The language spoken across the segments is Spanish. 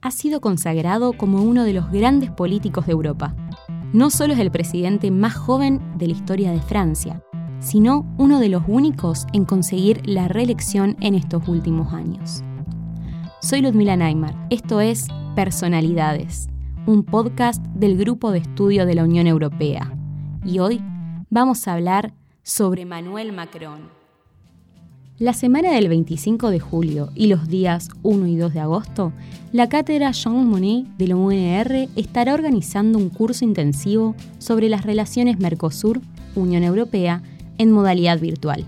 ha sido consagrado como uno de los grandes políticos de Europa. No solo es el presidente más joven de la historia de Francia, sino uno de los únicos en conseguir la reelección en estos últimos años. Soy Ludmila Neymar, esto es Personalidades, un podcast del Grupo de Estudio de la Unión Europea. Y hoy vamos a hablar sobre Manuel Macron. La semana del 25 de julio y los días 1 y 2 de agosto, la cátedra Jean Monnet de la UNR estará organizando un curso intensivo sobre las relaciones Mercosur-Unión Europea en modalidad virtual.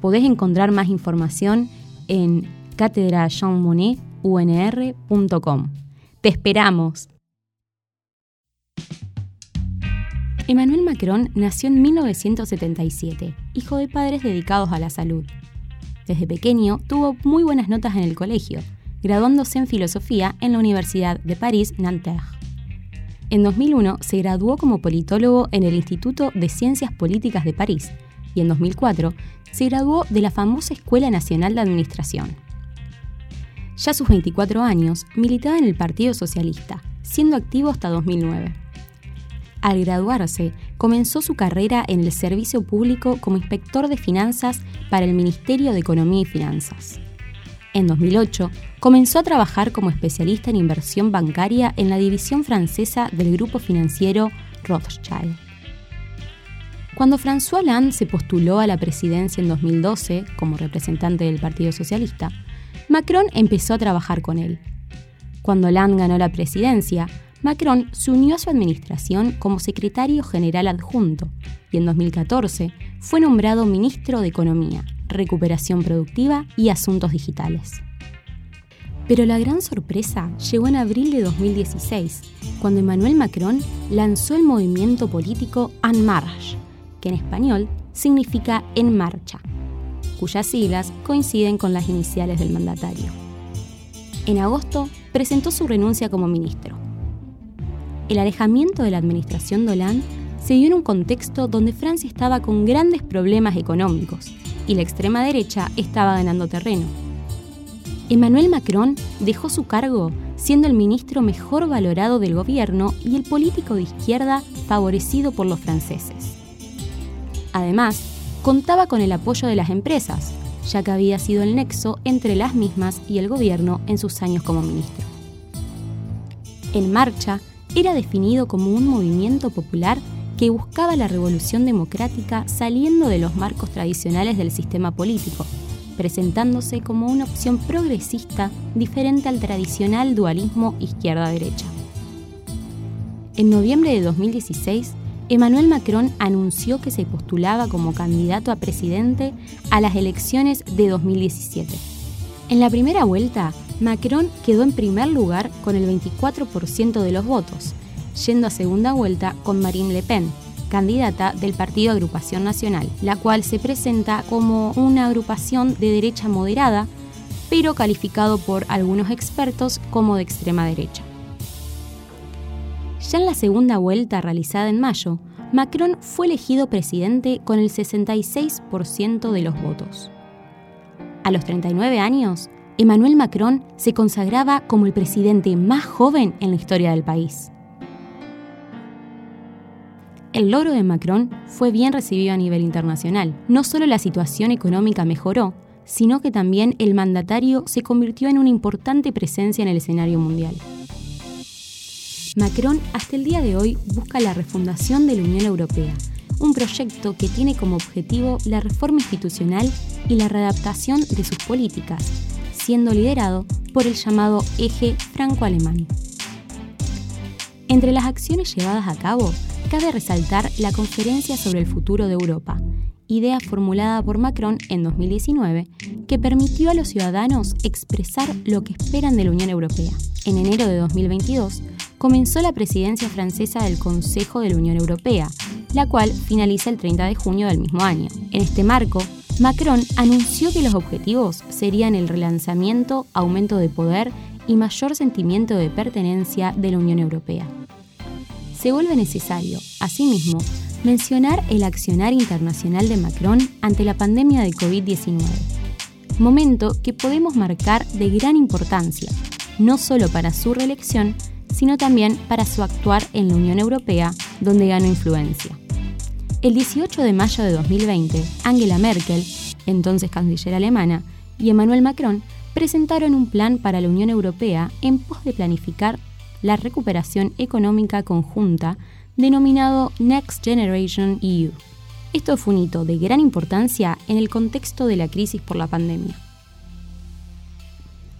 Podés encontrar más información en catedrajeanmonnetunr.com. ¡Te esperamos! Emmanuel Macron nació en 1977, hijo de padres dedicados a la salud. Desde pequeño tuvo muy buenas notas en el colegio, graduándose en filosofía en la Universidad de París-Nanterre. En 2001 se graduó como politólogo en el Instituto de Ciencias Políticas de París y en 2004 se graduó de la famosa Escuela Nacional de Administración. Ya a sus 24 años militaba en el Partido Socialista, siendo activo hasta 2009. Al graduarse, comenzó su carrera en el servicio público como inspector de finanzas para el Ministerio de Economía y Finanzas. En 2008, comenzó a trabajar como especialista en inversión bancaria en la división francesa del grupo financiero Rothschild. Cuando François Hollande se postuló a la presidencia en 2012 como representante del Partido Socialista, Macron empezó a trabajar con él. Cuando Hollande ganó la presidencia, Macron se unió a su administración como secretario general adjunto y en 2014 fue nombrado ministro de Economía, Recuperación Productiva y Asuntos Digitales. Pero la gran sorpresa llegó en abril de 2016, cuando Emmanuel Macron lanzó el movimiento político En Marche, que en español significa En Marcha, cuyas siglas coinciden con las iniciales del mandatario. En agosto presentó su renuncia como ministro el alejamiento de la administración Dolan se dio en un contexto donde Francia estaba con grandes problemas económicos y la extrema derecha estaba ganando terreno. Emmanuel Macron dejó su cargo siendo el ministro mejor valorado del gobierno y el político de izquierda favorecido por los franceses. Además, contaba con el apoyo de las empresas, ya que había sido el nexo entre las mismas y el gobierno en sus años como ministro. En marcha, era definido como un movimiento popular que buscaba la revolución democrática saliendo de los marcos tradicionales del sistema político, presentándose como una opción progresista diferente al tradicional dualismo izquierda-derecha. En noviembre de 2016, Emmanuel Macron anunció que se postulaba como candidato a presidente a las elecciones de 2017. En la primera vuelta, Macron quedó en primer lugar con el 24% de los votos, yendo a segunda vuelta con Marine Le Pen, candidata del Partido Agrupación Nacional, la cual se presenta como una agrupación de derecha moderada, pero calificado por algunos expertos como de extrema derecha. Ya en la segunda vuelta realizada en mayo, Macron fue elegido presidente con el 66% de los votos. A los 39 años, Emmanuel Macron se consagraba como el presidente más joven en la historia del país. El logro de Macron fue bien recibido a nivel internacional. No solo la situación económica mejoró, sino que también el mandatario se convirtió en una importante presencia en el escenario mundial. Macron hasta el día de hoy busca la refundación de la Unión Europea, un proyecto que tiene como objetivo la reforma institucional y la readaptación de sus políticas, siendo liderado por el llamado eje franco-alemán. Entre las acciones llevadas a cabo, cabe resaltar la Conferencia sobre el Futuro de Europa, idea formulada por Macron en 2019, que permitió a los ciudadanos expresar lo que esperan de la Unión Europea. En enero de 2022, comenzó la presidencia francesa del Consejo de la Unión Europea, la cual finaliza el 30 de junio del mismo año. En este marco, Macron anunció que los objetivos serían el relanzamiento, aumento de poder y mayor sentimiento de pertenencia de la Unión Europea. Se vuelve necesario, asimismo, mencionar el accionar internacional de Macron ante la pandemia de COVID-19, momento que podemos marcar de gran importancia, no solo para su reelección, sino también para su actuar en la Unión Europea, donde ganó influencia. El 18 de mayo de 2020, Angela Merkel, entonces canciller alemana, y Emmanuel Macron presentaron un plan para la Unión Europea en pos de planificar la recuperación económica conjunta denominado Next Generation EU. Esto fue un hito de gran importancia en el contexto de la crisis por la pandemia.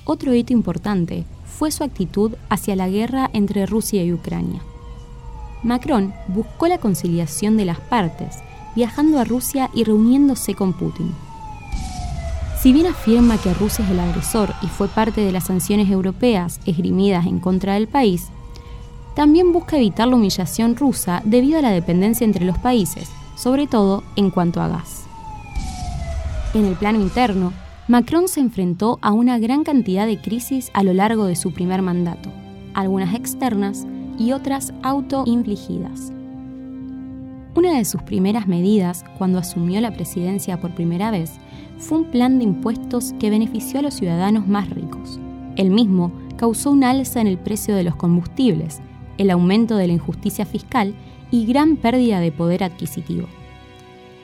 Otro hito importante fue su actitud hacia la guerra entre Rusia y Ucrania. Macron buscó la conciliación de las partes, viajando a Rusia y reuniéndose con Putin. Si bien afirma que Rusia es el agresor y fue parte de las sanciones europeas esgrimidas en contra del país, también busca evitar la humillación rusa debido a la dependencia entre los países, sobre todo en cuanto a gas. En el plano interno, Macron se enfrentó a una gran cantidad de crisis a lo largo de su primer mandato, algunas externas y otras autoinfligidas. Una de sus primeras medidas cuando asumió la presidencia por primera vez fue un plan de impuestos que benefició a los ciudadanos más ricos. El mismo causó un alza en el precio de los combustibles, el aumento de la injusticia fiscal y gran pérdida de poder adquisitivo.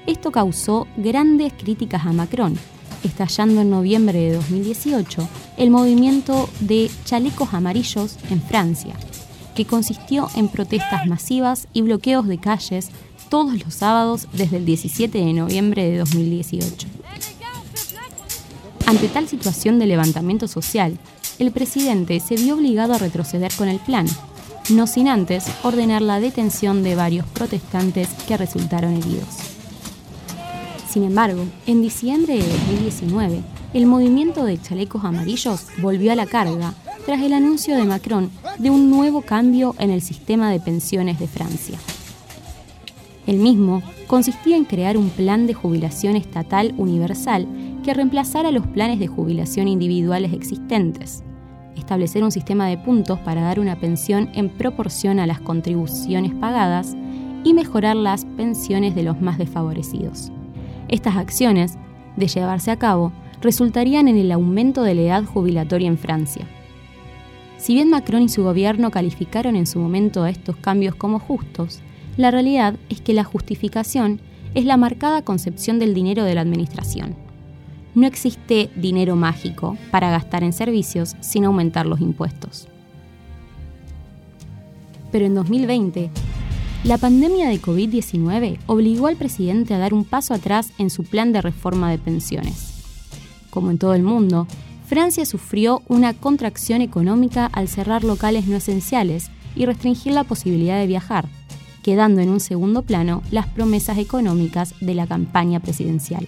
Esto causó grandes críticas a Macron, estallando en noviembre de 2018 el movimiento de chalecos amarillos en Francia, que consistió en protestas masivas y bloqueos de calles todos los sábados desde el 17 de noviembre de 2018. Ante tal situación de levantamiento social, el presidente se vio obligado a retroceder con el plan, no sin antes ordenar la detención de varios protestantes que resultaron heridos. Sin embargo, en diciembre de 2019, el movimiento de chalecos amarillos volvió a la carga tras el anuncio de Macron de un nuevo cambio en el sistema de pensiones de Francia. El mismo consistía en crear un plan de jubilación estatal universal que reemplazara los planes de jubilación individuales existentes, establecer un sistema de puntos para dar una pensión en proporción a las contribuciones pagadas y mejorar las pensiones de los más desfavorecidos. Estas acciones, de llevarse a cabo, resultarían en el aumento de la edad jubilatoria en Francia. Si bien Macron y su gobierno calificaron en su momento a estos cambios como justos, la realidad es que la justificación es la marcada concepción del dinero de la administración no existe dinero mágico para gastar en servicios sin aumentar los impuestos. Pero en 2020, la pandemia de COVID-19 obligó al presidente a dar un paso atrás en su plan de reforma de pensiones. Como en todo el mundo, Francia sufrió una contracción económica al cerrar locales no esenciales y restringir la posibilidad de viajar, quedando en un segundo plano las promesas económicas de la campaña presidencial.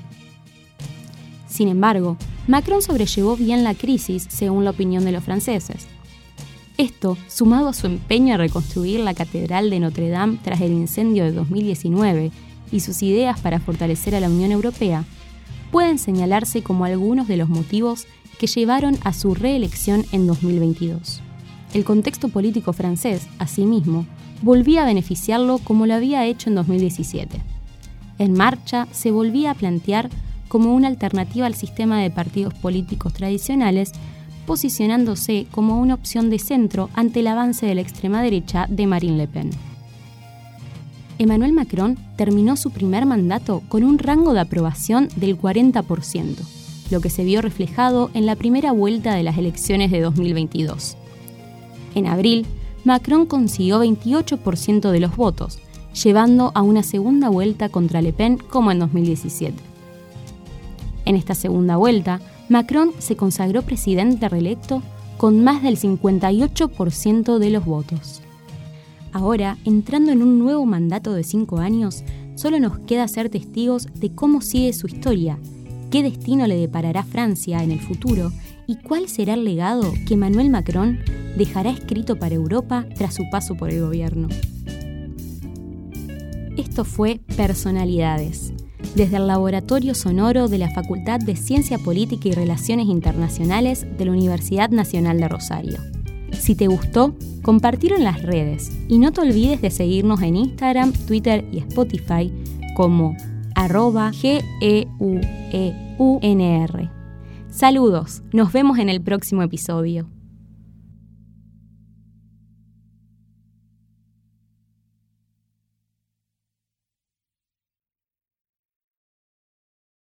Sin embargo, Macron sobrellevó bien la crisis según la opinión de los franceses. Esto, sumado a su empeño a reconstruir la Catedral de Notre Dame tras el incendio de 2019 y sus ideas para fortalecer a la Unión Europea, pueden señalarse como algunos de los motivos que llevaron a su reelección en 2022. El contexto político francés, asimismo, volvía a beneficiarlo como lo había hecho en 2017. En marcha se volvía a plantear como una alternativa al sistema de partidos políticos tradicionales, posicionándose como una opción de centro ante el avance de la extrema derecha de Marine Le Pen. Emmanuel Macron terminó su primer mandato con un rango de aprobación del 40%, lo que se vio reflejado en la primera vuelta de las elecciones de 2022. En abril, Macron consiguió 28% de los votos, llevando a una segunda vuelta contra Le Pen como en 2017. En esta segunda vuelta, Macron se consagró presidente reelecto con más del 58% de los votos. Ahora, entrando en un nuevo mandato de cinco años, solo nos queda ser testigos de cómo sigue su historia, qué destino le deparará Francia en el futuro y cuál será el legado que Emmanuel Macron dejará escrito para Europa tras su paso por el gobierno. Esto fue Personalidades, desde el Laboratorio Sonoro de la Facultad de Ciencia Política y Relaciones Internacionales de la Universidad Nacional de Rosario. Si te gustó, compartirlo en las redes y no te olvides de seguirnos en Instagram, Twitter y Spotify como arroba G-E-U-E-U-N-R. Saludos, nos vemos en el próximo episodio.